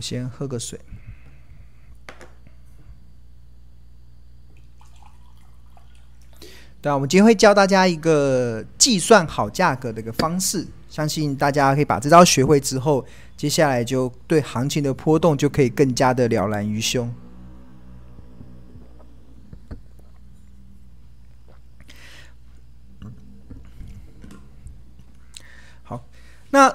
我先喝个水。对啊，我们今天会教大家一个计算好价格的一个方式，相信大家可以把这招学会之后，接下来就对行情的波动就可以更加的了然于胸。好，那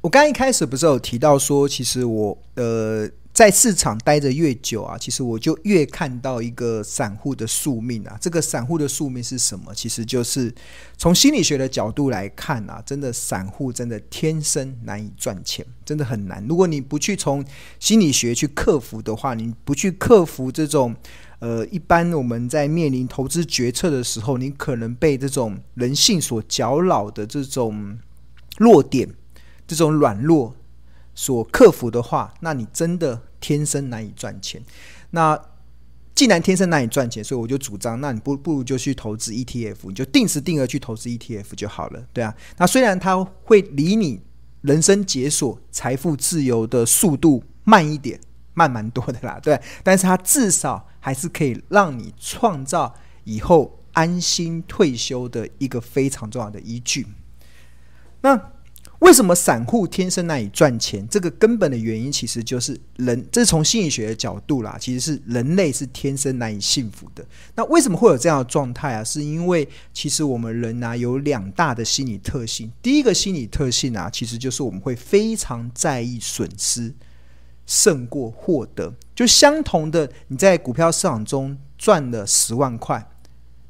我刚一开始不是有提到说，其实我呃。在市场待着越久啊，其实我就越看到一个散户的宿命啊。这个散户的宿命是什么？其实就是从心理学的角度来看啊，真的散户真的天生难以赚钱，真的很难。如果你不去从心理学去克服的话，你不去克服这种呃，一般我们在面临投资决策的时候，你可能被这种人性所搅扰的这种弱点、这种软弱所克服的话，那你真的。天生难以赚钱，那既然天生难以赚钱，所以我就主张，那你不不如就去投资 ETF，你就定时定额去投资 ETF 就好了，对啊。那虽然它会离你人生解锁、财富自由的速度慢一点，慢蛮多的啦，对，但是它至少还是可以让你创造以后安心退休的一个非常重要的依据。那。为什么散户天生难以赚钱？这个根本的原因其实就是人，这是从心理学的角度啦，其实是人类是天生难以幸福的。那为什么会有这样的状态啊？是因为其实我们人啊有两大的心理特性。第一个心理特性啊，其实就是我们会非常在意损失胜过获得。就相同的，你在股票市场中赚了十万块，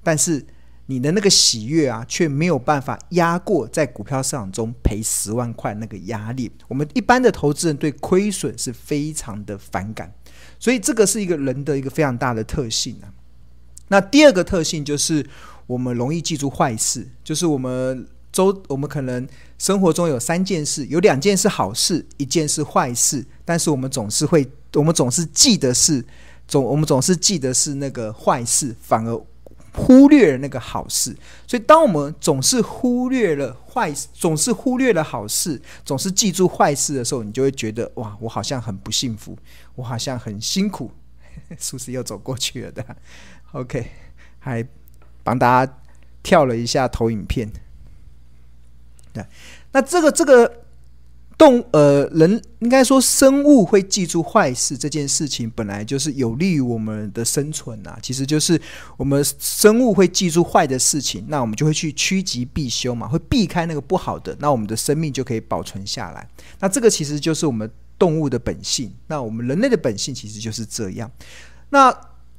但是。你的那个喜悦啊，却没有办法压过在股票市场中赔十万块那个压力。我们一般的投资人对亏损是非常的反感，所以这个是一个人的一个非常大的特性啊。那第二个特性就是我们容易记住坏事，就是我们周我们可能生活中有三件事，有两件是好事，一件是坏事，但是我们总是会，我们总是记得是总我们总是记得是那个坏事，反而。忽略了那个好事，所以当我们总是忽略了坏事，总是忽略了好事，总是记住坏事的时候，你就会觉得哇，我好像很不幸福，我好像很辛苦。是不是又走过去了的？OK，还帮大家跳了一下投影片。对，那这个这个。动呃人应该说生物会记住坏事这件事情本来就是有利于我们的生存呐，其实就是我们生物会记住坏的事情，那我们就会去趋吉避凶嘛，会避开那个不好的，那我们的生命就可以保存下来。那这个其实就是我们动物的本性，那我们人类的本性其实就是这样。那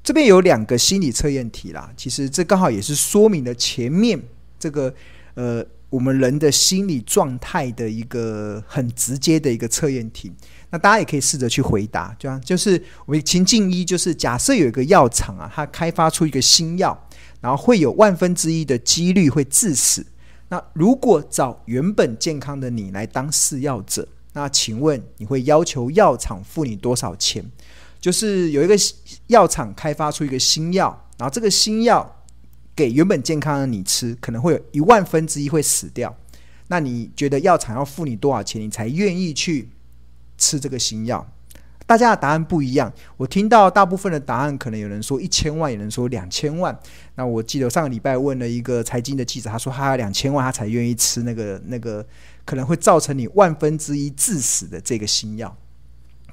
这边有两个心理测验题啦，其实这刚好也是说明了前面这个呃。我们人的心理状态的一个很直接的一个测验题，那大家也可以试着去回答，这样就是我们情境一，就是假设有一个药厂啊，它开发出一个新药，然后会有万分之一的几率会致死。那如果找原本健康的你来当试药者，那请问你会要求药厂付你多少钱？就是有一个药厂开发出一个新药，然后这个新药。给原本健康的你吃，可能会有一万分之一会死掉。那你觉得药厂要付你多少钱，你才愿意去吃这个新药？大家的答案不一样。我听到大部分的答案，可能有人说一千万，有人说两千万。那我记得上个礼拜问了一个财经的记者，他说他要两千万，他才愿意吃那个那个可能会造成你万分之一致死的这个新药。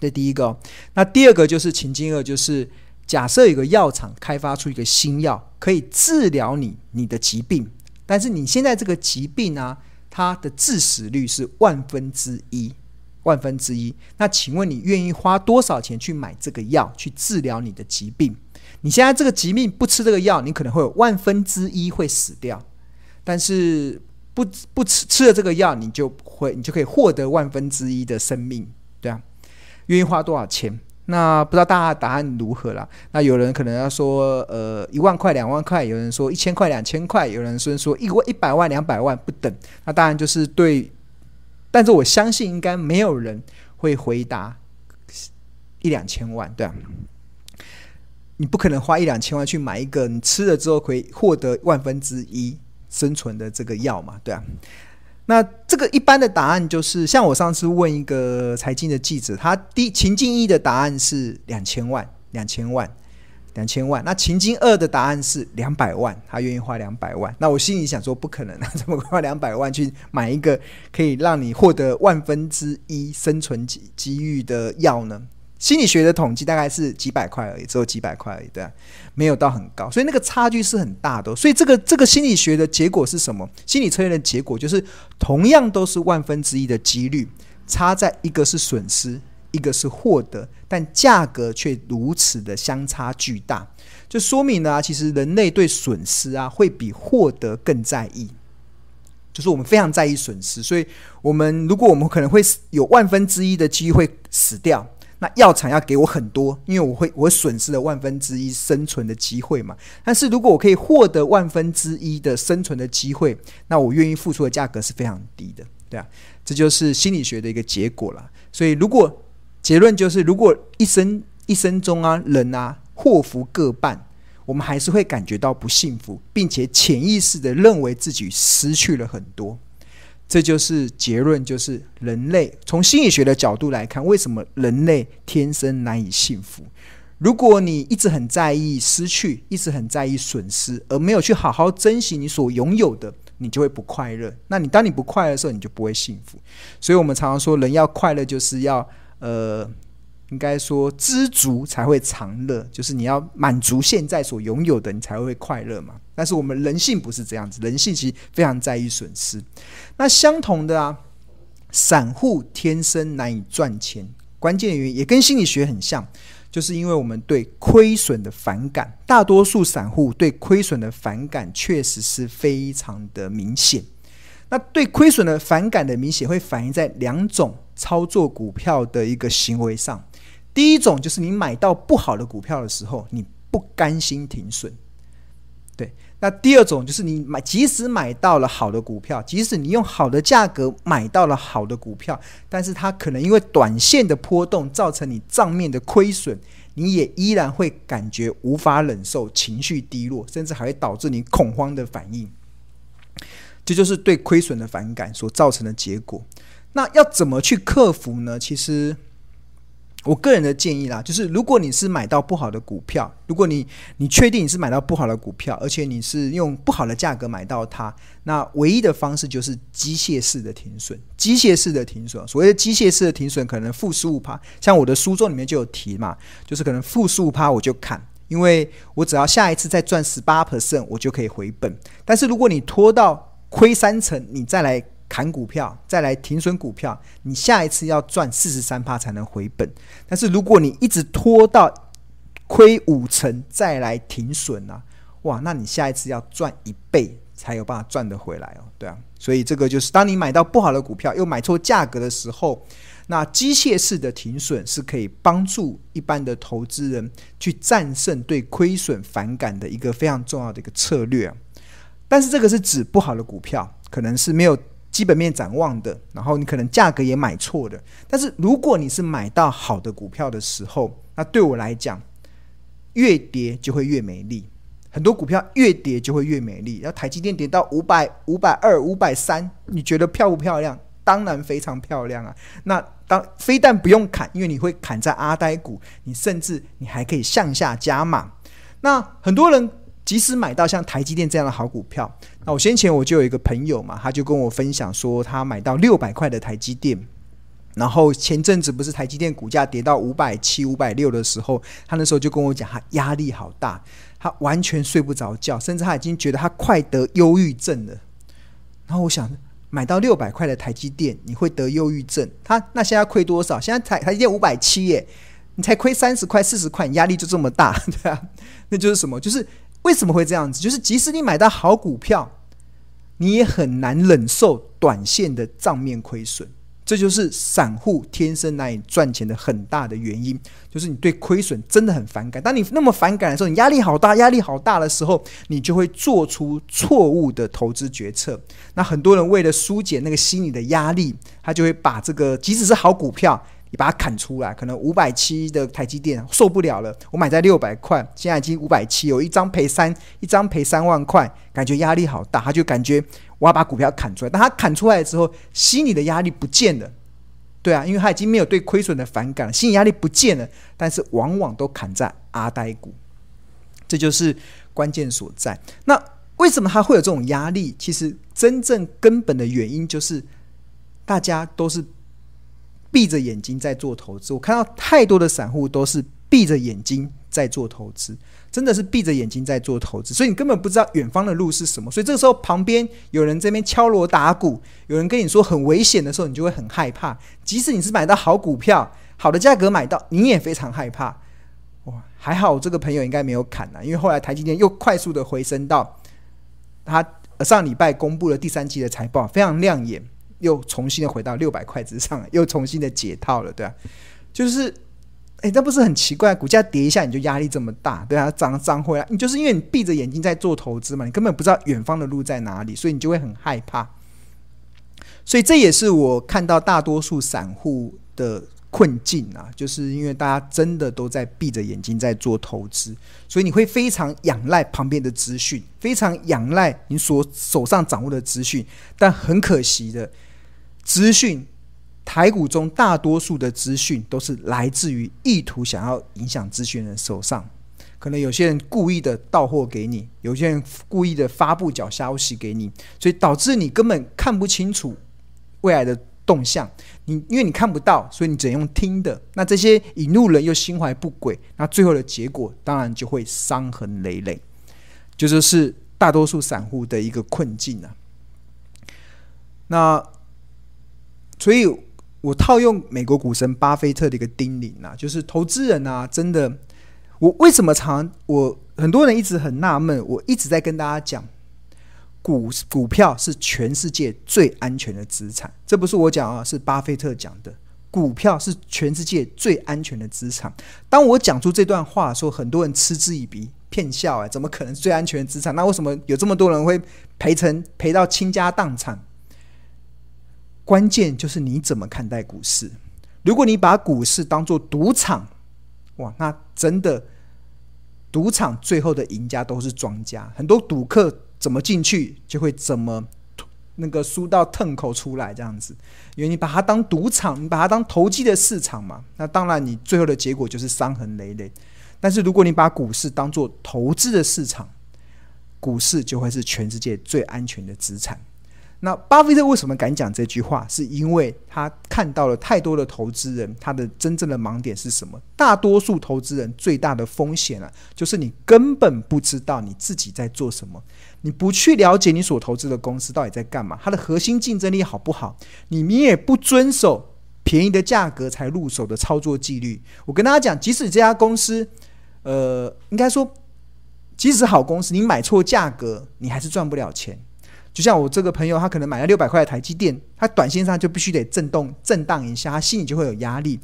这第一个。那第二个就是情境二，就是。假设有个药厂开发出一个新药，可以治疗你你的疾病，但是你现在这个疾病呢、啊，它的致死率是万分之一，万分之一。那请问你愿意花多少钱去买这个药去治疗你的疾病？你现在这个疾病不吃这个药，你可能会有万分之一会死掉，但是不不吃吃了这个药，你就会你就可以获得万分之一的生命，对啊？愿意花多少钱？那不知道大家答案如何啦？那有人可能要说，呃，一万块、两万块；有人说一千块、两千块；有人说说一万、一百万、两百万不等。那当然就是对，但是我相信应该没有人会回答一两千万，对啊。你不可能花一两千万去买一个你吃了之后可以获得万分之一生存的这个药嘛，对啊。那这个一般的答案就是，像我上次问一个财经的记者，他第情境一的答案是两千万，两千万。两千万，那情境二的答案是两百万，他愿意花两百万。那我心里想说，不可能啊，怎么花两百万去买一个可以让你获得万分之一生存机机遇的药呢？心理学的统计大概是几百块而已，只有几百块而已，对啊，没有到很高，所以那个差距是很大的。所以这个这个心理学的结果是什么？心理测验的结果就是，同样都是万分之一的几率，差在一个是损失。一个是获得，但价格却如此的相差巨大，就说明呢，其实人类对损失啊，会比获得更在意。就是我们非常在意损失，所以我们如果我们可能会有万分之一的机会死掉，那药厂要给我很多，因为我会我损失了万分之一生存的机会嘛。但是如果我可以获得万分之一的生存的机会，那我愿意付出的价格是非常低的，对啊，这就是心理学的一个结果了。所以如果结论就是，如果一生一生中啊，人啊祸福各半，我们还是会感觉到不幸福，并且潜意识的认为自己失去了很多。这就是结论，就是人类从心理学的角度来看，为什么人类天生难以幸福？如果你一直很在意失去，一直很在意损失，而没有去好好珍惜你所拥有的，你就会不快乐。那你当你不快乐的时候，你就不会幸福。所以我们常常说，人要快乐，就是要。呃，应该说知足才会常乐，就是你要满足现在所拥有的，你才会快乐嘛。但是我们人性不是这样子，人性其实非常在意损失。那相同的啊，散户天生难以赚钱，关键原因也跟心理学很像，就是因为我们对亏损的反感。大多数散户对亏损的反感确实是非常的明显。那对亏损的反感的明显会反映在两种操作股票的一个行为上。第一种就是你买到不好的股票的时候，你不甘心停损。对，那第二种就是你买，即使买到了好的股票，即使你用好的价格买到了好的股票，但是它可能因为短线的波动造成你账面的亏损，你也依然会感觉无法忍受，情绪低落，甚至还会导致你恐慌的反应。这就是对亏损的反感所造成的结果。那要怎么去克服呢？其实，我个人的建议啦，就是如果你是买到不好的股票，如果你你确定你是买到不好的股票，而且你是用不好的价格买到它，那唯一的方式就是机械式的停损。机械式的停损，所谓的机械式的停损，可能负十五趴，像我的书中里面就有提嘛，就是可能负十五趴我就砍，因为我只要下一次再赚十八 percent，我就可以回本。但是如果你拖到亏三成，你再来砍股票，再来停损股票，你下一次要赚四十三趴才能回本。但是如果你一直拖到亏五成再来停损啊，哇，那你下一次要赚一倍才有办法赚得回来哦。对啊，所以这个就是当你买到不好的股票又买错价格的时候，那机械式的停损是可以帮助一般的投资人去战胜对亏损反感的一个非常重要的一个策略。但是这个是指不好的股票，可能是没有基本面展望的，然后你可能价格也买错的。但是如果你是买到好的股票的时候，那对我来讲，越跌就会越美丽。很多股票越跌就会越美丽。然后台积电跌到五百、五百二、五百三，你觉得漂不漂亮？当然非常漂亮啊。那当非但不用砍，因为你会砍在阿呆股，你甚至你还可以向下加码。那很多人。即使买到像台积电这样的好股票，那我先前我就有一个朋友嘛，他就跟我分享说，他买到六百块的台积电，然后前阵子不是台积电股价跌到五百七、五百六的时候，他那时候就跟我讲，他压力好大，他完全睡不着觉，甚至他已经觉得他快得忧郁症了。然后我想，买到六百块的台积电，你会得忧郁症？他那现在亏多少？现在台台积电五百七耶，你才亏三十块、四十块，你压力就这么大，对啊？那就是什么？就是。为什么会这样子？就是即使你买到好股票，你也很难忍受短线的账面亏损。这就是散户天生难以赚钱的很大的原因，就是你对亏损真的很反感。当你那么反感的时候，你压力好大，压力好大的时候，你就会做出错误的投资决策。那很多人为了疏解那个心理的压力，他就会把这个即使是好股票。你把它砍出来，可能五百七的台积电受不了了，我买在六百块，现在已经五百七，有一张赔三，一张赔三万块，感觉压力好大，他就感觉我要把股票砍出来。当他砍出来之后，心里的压力不见了，对啊，因为他已经没有对亏损的反感了，心理压力不见了。但是往往都砍在阿呆股，这就是关键所在。那为什么他会有这种压力？其实真正根本的原因就是大家都是闭着眼睛在做投资。我看到太多的散户都是闭着眼睛在做投资。真的是闭着眼睛在做投资，所以你根本不知道远方的路是什么。所以这个时候旁边有人这边敲锣打鼓，有人跟你说很危险的时候，你就会很害怕。即使你是买到好股票、好的价格买到，你也非常害怕。哇，还好我这个朋友应该没有砍啊，因为后来台积电又快速的回升到，他上礼拜公布了第三季的财报，非常亮眼，又重新的回到六百块之上，又重新的解套了，对啊，就是。哎，那不是很奇怪？股价跌一下你就压力这么大，对啊，涨涨回来，你就是因为你闭着眼睛在做投资嘛，你根本不知道远方的路在哪里，所以你就会很害怕。所以这也是我看到大多数散户的困境啊，就是因为大家真的都在闭着眼睛在做投资，所以你会非常仰赖旁边的资讯，非常仰赖你所手上掌握的资讯，但很可惜的，资讯。台股中大多数的资讯都是来自于意图想要影响资讯人手上，可能有些人故意的到货给你，有些人故意的发布假消息给你，所以导致你根本看不清楚未来的动向。你因为你看不到，所以你只能用听的。那这些引路人又心怀不轨，那最后的结果当然就会伤痕累累，这就是大多数散户的一个困境啊。那所以。我套用美国股神巴菲特的一个叮咛啊，就是投资人啊，真的，我为什么常我很多人一直很纳闷，我一直在跟大家讲，股股票是全世界最安全的资产，这不是我讲啊，是巴菲特讲的，股票是全世界最安全的资产。当我讲出这段话的时候，很多人嗤之以鼻，骗笑哎，怎么可能最安全的资产？那为什么有这么多人会赔成赔到倾家荡产？关键就是你怎么看待股市。如果你把股市当做赌场，哇，那真的赌场最后的赢家都是庄家。很多赌客怎么进去，就会怎么那个输到腾口出来这样子。因为你把它当赌场，你把它当投机的市场嘛，那当然你最后的结果就是伤痕累累。但是如果你把股市当做投资的市场，股市就会是全世界最安全的资产。那巴菲特为什么敢讲这句话？是因为他看到了太多的投资人，他的真正的盲点是什么？大多数投资人最大的风险啊，就是你根本不知道你自己在做什么，你不去了解你所投资的公司到底在干嘛，它的核心竞争力好不好？你你也不遵守便宜的价格才入手的操作纪律。我跟大家讲，即使这家公司，呃，应该说，即使好公司，你买错价格，你还是赚不了钱。就像我这个朋友，他可能买了六百块的台积电，他短线上就必须得震动、震荡一下，他心里就会有压力。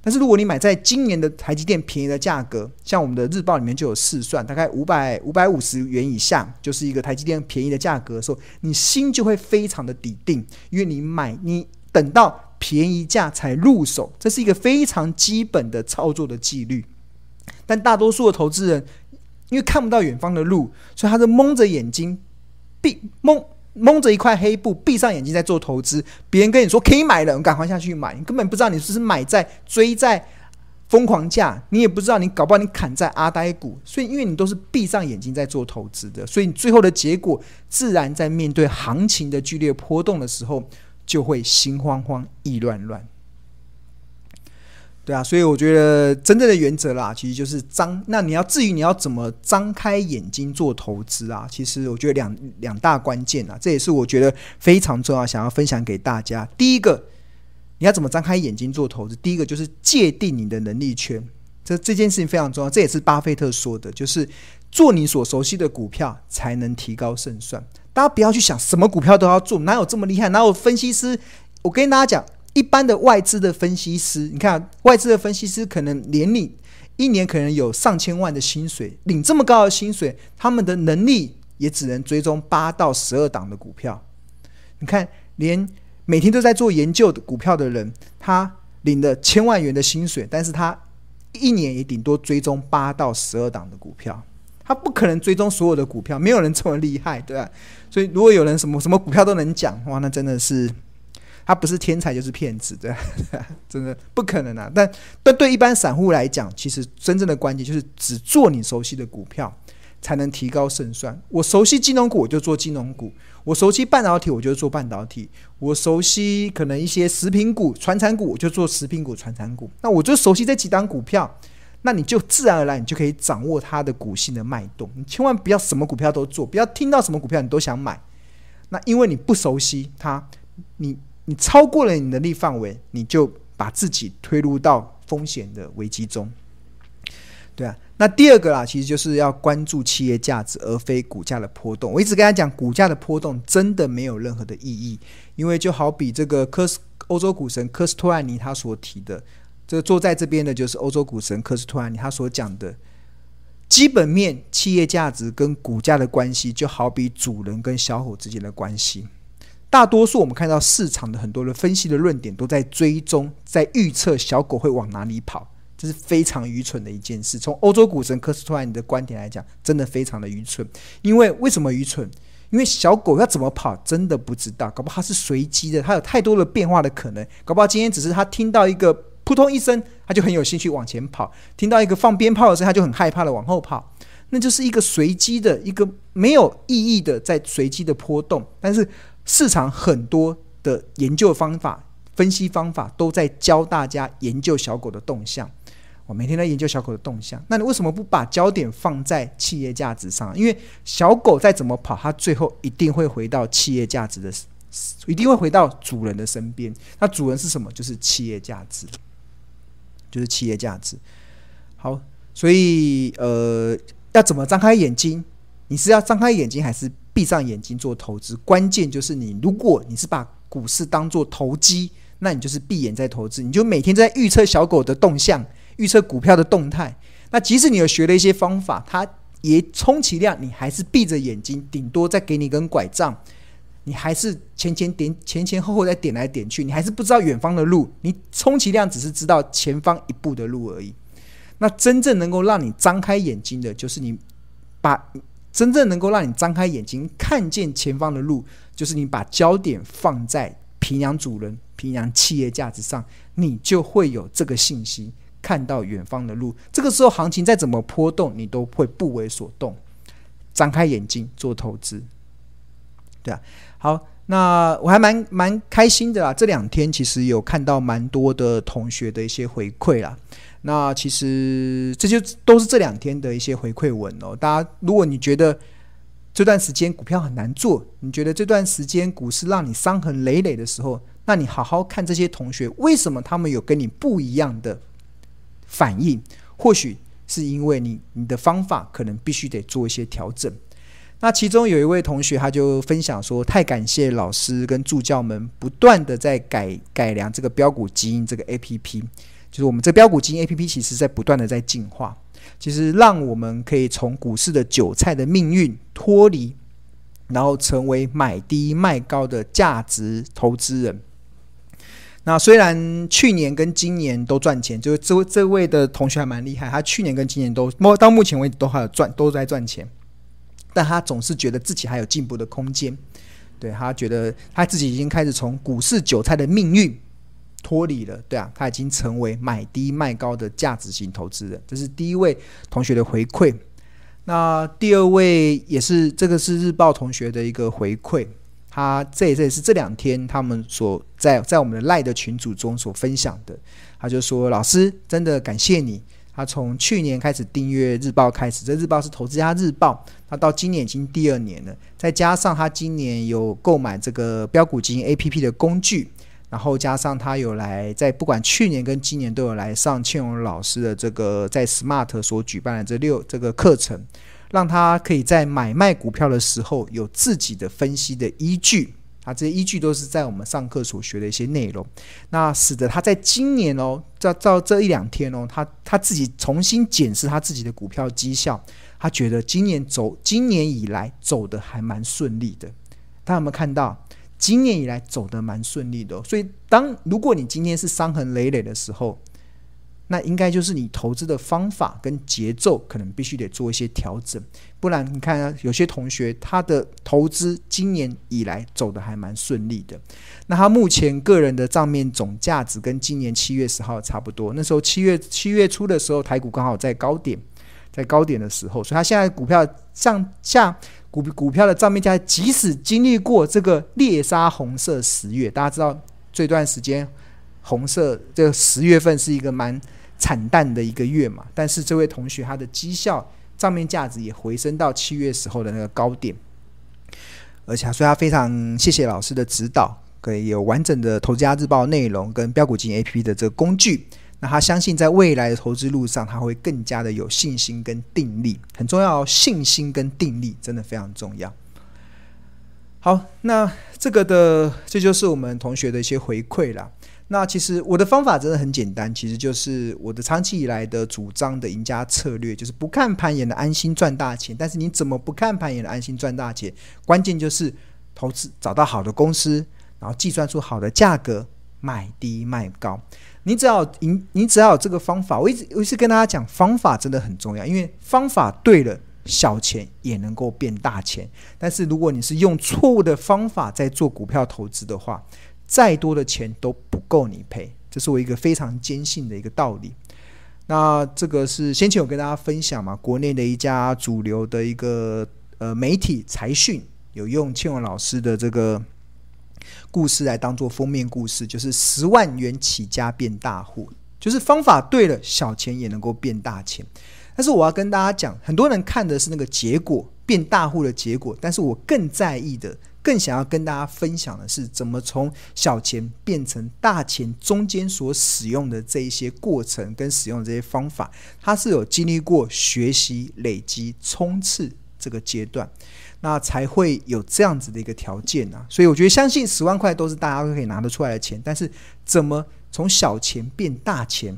但是如果你买在今年的台积电便宜的价格，像我们的日报里面就有试算，大概五百五百五十元以下，就是一个台积电便宜的价格的时候，你心就会非常的笃定，因为你买，你等到便宜价才入手，这是一个非常基本的操作的纪律。但大多数的投资人因为看不到远方的路，所以他是蒙着眼睛。闭蒙蒙着一块黑布，闭上眼睛在做投资。别人跟你说可以买了，你赶快下去买。你根本不知道你是不是买在追在疯狂价，你也不知道你搞不好你砍在阿呆股。所以因为你都是闭上眼睛在做投资的，所以你最后的结果自然在面对行情的剧烈波动的时候，就会心慌慌、意乱乱。对啊，所以我觉得真正的原则啦，其实就是张。那你要至于你要怎么张开眼睛做投资啊？其实我觉得两两大关键啊，这也是我觉得非常重要，想要分享给大家。第一个，你要怎么张开眼睛做投资？第一个就是界定你的能力圈，这这件事情非常重要。这也是巴菲特说的，就是做你所熟悉的股票，才能提高胜算。大家不要去想什么股票都要做，哪有这么厉害？哪有分析师？我跟大家讲。一般的外资的分析师，你看外资的分析师可能年领一年可能有上千万的薪水，领这么高的薪水，他们的能力也只能追踪八到十二档的股票。你看，连每天都在做研究的股票的人，他领了千万元的薪水，但是他一年也顶多追踪八到十二档的股票。他不可能追踪所有的股票，没有人这么厉害，对吧？所以如果有人什么什么股票都能讲，哇，那真的是他不是天才就是骗子，对？真的不可能啊！但但对一般散户来讲，其实真正的关键就是只做你熟悉的股票，才能提高胜算。我熟悉金融股，我就做金融股；我熟悉半导体，我就做半导体；我熟悉可能一些食品股、传产股，我就做食品股、传产股。那我就熟悉这几档股票。那你就自然而然，你就可以掌握它的股性的脉动。你千万不要什么股票都做，不要听到什么股票你都想买。那因为你不熟悉它，你你超过了你能力范围，你就把自己推入到风险的危机中。对啊，那第二个啦，其实就是要关注企业价值，而非股价的波动。我一直跟他讲，股价的波动真的没有任何的意义，因为就好比这个科斯欧洲股神科斯托兰尼他所提的。这个坐在这边的就是欧洲股神科斯托兰尼，他所讲的基本面企业价值跟股价的关系，就好比主人跟小伙之间的关系。大多数我们看到市场的很多的分析的论点，都在追踪、在预测小狗会往哪里跑，这是非常愚蠢的一件事。从欧洲股神科斯托兰尼的观点来讲，真的非常的愚蠢。因为为什么愚蠢？因为小狗要怎么跑，真的不知道，搞不好它是随机的，它有太多的变化的可能。搞不好今天只是它听到一个。扑通一声，他就很有兴趣往前跑；听到一个放鞭炮的声，他就很害怕的往后跑。那就是一个随机的、一个没有意义的在随机的波动。但是市场很多的研究方法、分析方法都在教大家研究小狗的动向。我每天在研究小狗的动向，那你为什么不把焦点放在企业价值上？因为小狗再怎么跑，它最后一定会回到企业价值的，一定会回到主人的身边。那主人是什么？就是企业价值。就是企业价值。好，所以呃，要怎么张开眼睛？你是要张开眼睛，还是闭上眼睛做投资？关键就是你，如果你是把股市当做投机，那你就是闭眼在投资，你就每天在预测小狗的动向，预测股票的动态。那即使你有学了一些方法，它也充其量你还是闭着眼睛，顶多再给你一根拐杖。你还是前前点前前后后在点来点去，你还是不知道远方的路。你充其量只是知道前方一步的路而已。那真正能够让你张开眼睛的，就是你把真正能够让你张开眼睛看见前方的路，就是你把焦点放在评量主人、评量企业价值上，你就会有这个信息，看到远方的路。这个时候行情再怎么波动，你都会不为所动。张开眼睛做投资，对啊。好，那我还蛮蛮开心的啦。这两天其实有看到蛮多的同学的一些回馈啦。那其实这就都是这两天的一些回馈文哦。大家，如果你觉得这段时间股票很难做，你觉得这段时间股市让你伤痕累累的时候，那你好好看这些同学为什么他们有跟你不一样的反应？或许是因为你你的方法可能必须得做一些调整。那其中有一位同学，他就分享说：“太感谢老师跟助教们不断的在改改良这个标股基因这个 APP，就是我们这标股基因 APP，其实在不断的在进化，其实让我们可以从股市的韭菜的命运脱离，然后成为买低卖高的价值投资人。那虽然去年跟今年都赚钱，就是这位这位的同学还蛮厉害，他去年跟今年都摸到目前为止都还有赚，都在赚钱。”但他总是觉得自己还有进步的空间，对，他觉得他自己已经开始从股市韭菜的命运脱离了，对啊，他已经成为买低卖高的价值型投资人。这是第一位同学的回馈。那第二位也是这个是日报同学的一个回馈，他这也这也是这两天他们所在在我们的赖的群组中所分享的。他就说：“老师，真的感谢你。”他从去年开始订阅日报开始，这日报是投资家日报。他到今年已经第二年了，再加上他今年有购买这个标股基因 APP 的工具，然后加上他有来在不管去年跟今年都有来上庆荣老师的这个在 Smart 所举办的这六这个课程，让他可以在买卖股票的时候有自己的分析的依据。啊，这些依据都是在我们上课所学的一些内容，那使得他在今年哦，照照这一两天哦，他他自己重新检视他自己的股票绩效，他觉得今年走，今年以来走得还蛮顺利的。大家有没有看到？今年以来走得蛮顺利的。所以，当如果你今天是伤痕累累的时候，那应该就是你投资的方法跟节奏可能必须得做一些调整，不然你看啊，有些同学他的投资今年以来走得还蛮顺利的，那他目前个人的账面总价值跟今年七月十号差不多，那时候七月七月初的时候，台股刚好在高点，在高点的时候，所以他现在股票上下股股票的账面价，即使经历过这个猎杀红色十月，大家知道这段时间红色这个十月份是一个蛮。惨淡的一个月嘛，但是这位同学他的绩效账面价值也回升到七月时候的那个高点，而且所以他非常谢谢老师的指导，可以有完整的投资家日报内容跟标股金 APP 的这个工具。那他相信在未来的投资路上，他会更加的有信心跟定力，很重要，信心跟定力真的非常重要。好，那这个的这就是我们同学的一些回馈了。那其实我的方法真的很简单，其实就是我的长期以来的主张的赢家策略，就是不看盘也能安心赚大钱。但是你怎么不看盘也能安心赚大钱？关键就是投资找到好的公司，然后计算出好的价格，买低卖高。你只要赢，你只要有这个方法。我一直我一直跟大家讲，方法真的很重要，因为方法对了，小钱也能够变大钱。但是如果你是用错误的方法在做股票投资的话，再多的钱都不够你赔，这是我一个非常坚信的一个道理。那这个是先前有跟大家分享嘛，国内的一家主流的一个呃媒体财讯有用庆文老师的这个故事来当做封面故事，就是十万元起家变大户，就是方法对了，小钱也能够变大钱。但是我要跟大家讲，很多人看的是那个结果，变大户的结果，但是我更在意的。更想要跟大家分享的是，怎么从小钱变成大钱中间所使用的这一些过程跟使用这些方法，它是有经历过学习、累积、冲刺这个阶段，那才会有这样子的一个条件啊。所以我觉得，相信十万块都是大家都可以拿得出来的钱，但是怎么从小钱变大钱？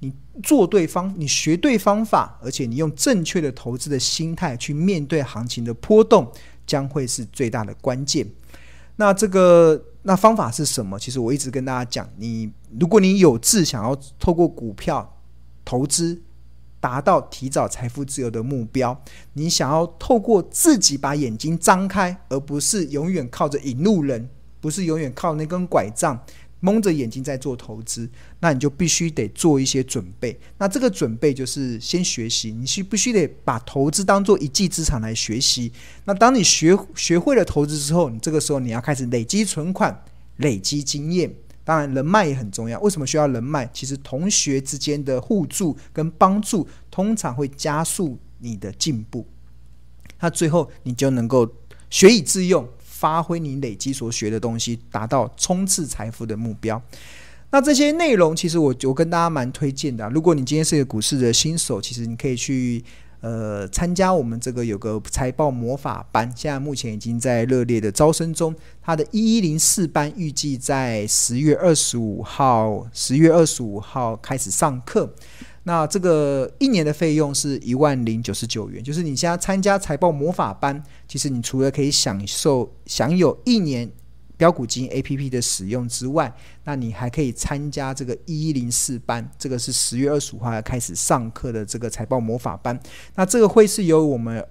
你做对方，你学对方法，而且你用正确的投资的心态去面对行情的波动。将会是最大的关键。那这个那方法是什么？其实我一直跟大家讲，你如果你有志想要透过股票投资达到提早财富自由的目标，你想要透过自己把眼睛张开，而不是永远靠着引路人，不是永远靠那根拐杖。蒙着眼睛在做投资，那你就必须得做一些准备。那这个准备就是先学习，你需必须得把投资当做一技之长来学习。那当你学学会了投资之后，你这个时候你要开始累积存款、累积经验。当然，人脉也很重要。为什么需要人脉？其实同学之间的互助跟帮助，通常会加速你的进步。那最后你就能够学以致用。发挥你累积所学的东西，达到冲刺财富的目标。那这些内容，其实我我跟大家蛮推荐的。如果你今天是一个股市的新手，其实你可以去呃参加我们这个有个财报魔法班，现在目前已经在热烈的招生中。它的一一零四班预计在十月二十五号，十月二十五号开始上课。那这个一年的费用是一万零九十九元，就是你现在参加财报魔法班，其实你除了可以享受享有一年标股金 APP 的使用之外，那你还可以参加这个一一零四班，这个是十月二十五号要开始上课的这个财报魔法班，那这个会是由我们。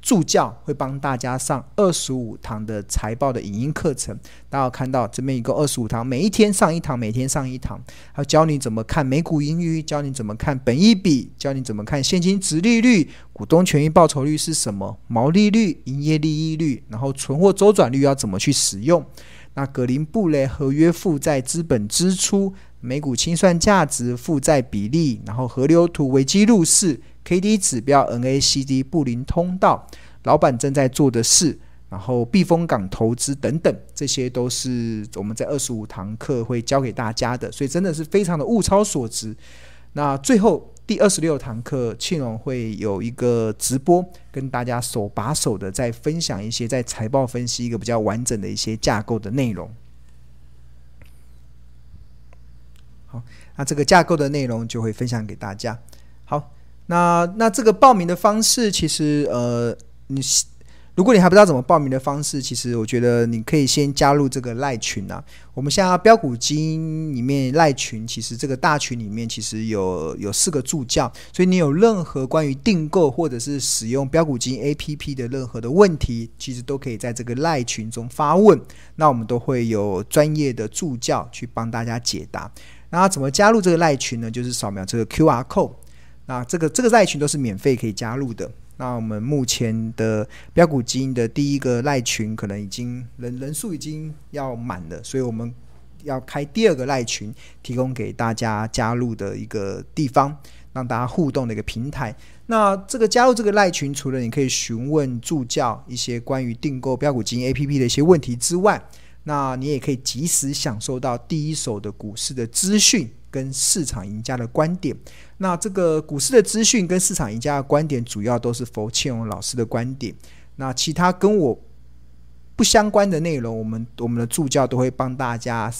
助教会帮大家上二十五堂的财报的影音课程，大家看到这边一共二十五堂，每一天上一堂，每天上一堂，还教你怎么看美股盈余，教你怎么看本益比，教你怎么看现金殖利率、股东权益报酬率是什么、毛利率、营业利益率，然后存货周转率要怎么去使用。那格林布雷合约负债资本支出、每股清算价值、负债比例，然后河流图、危机入市。K D 指标、NACD 布林通道、老板正在做的事，然后避风港投资等等，这些都是我们在二十五堂课会教给大家的，所以真的是非常的物超所值。那最后第二十六堂课，庆荣会有一个直播，跟大家手把手的再分享一些在财报分析一个比较完整的一些架构的内容。好，那这个架构的内容就会分享给大家。好。那那这个报名的方式，其实呃，你如果你还不知道怎么报名的方式，其实我觉得你可以先加入这个赖群啊。我们现在标股金里面赖群，其实这个大群里面其实有有四个助教，所以你有任何关于订购或者是使用标股基金 APP 的任何的问题，其实都可以在这个赖群中发问，那我们都会有专业的助教去帮大家解答。那怎么加入这个赖群呢？就是扫描这个 QR code，那这个这个赖群都是免费可以加入的。那我们目前的标股金的第一个赖群可能已经人人数已经要满了，所以我们要开第二个赖群，提供给大家加入的一个地方，让大家互动的一个平台。那这个加入这个赖群，除了你可以询问助教一些关于订购标股金 APP 的一些问题之外，那你也可以及时享受到第一手的股市的资讯。跟市场赢家的观点，那这个股市的资讯跟市场赢家的观点，主要都是冯庆荣老师的观点。那其他跟我不相关的内容，我们我们的助教都会帮大家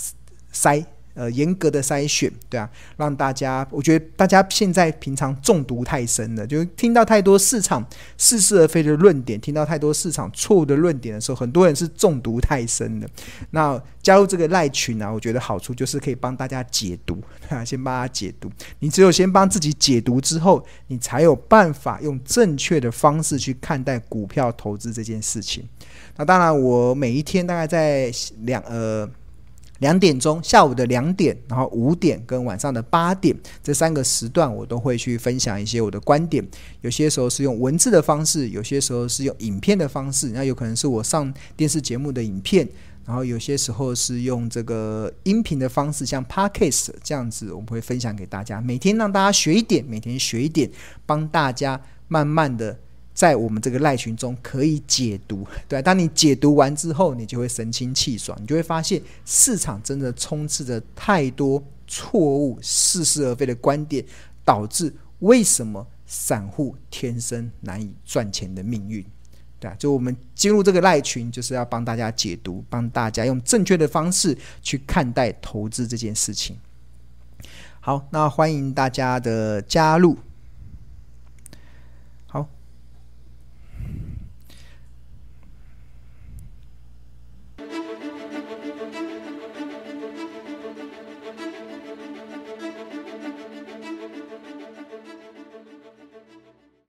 筛。呃，严格的筛选，对啊，让大家，我觉得大家现在平常中毒太深了，就听到太多市场似是而非的论点，听到太多市场错误的论点的时候，很多人是中毒太深了。那加入这个赖群啊，我觉得好处就是可以帮大家解读，啊，先帮他解读。你只有先帮自己解读之后，你才有办法用正确的方式去看待股票投资这件事情。那当然，我每一天大概在两呃。两点钟，下午的两点，然后五点跟晚上的八点这三个时段，我都会去分享一些我的观点。有些时候是用文字的方式，有些时候是用影片的方式。那有可能是我上电视节目的影片，然后有些时候是用这个音频的方式，像 Podcast 这样子，我们会分享给大家。每天让大家学一点，每天学一点，帮大家慢慢的。在我们这个赖群中可以解读，对，当你解读完之后，你就会神清气爽，你就会发现市场真的充斥着太多错误、似是而非的观点，导致为什么散户天生难以赚钱的命运，对啊，就我们进入这个赖群，就是要帮大家解读，帮大家用正确的方式去看待投资这件事情。好，那欢迎大家的加入。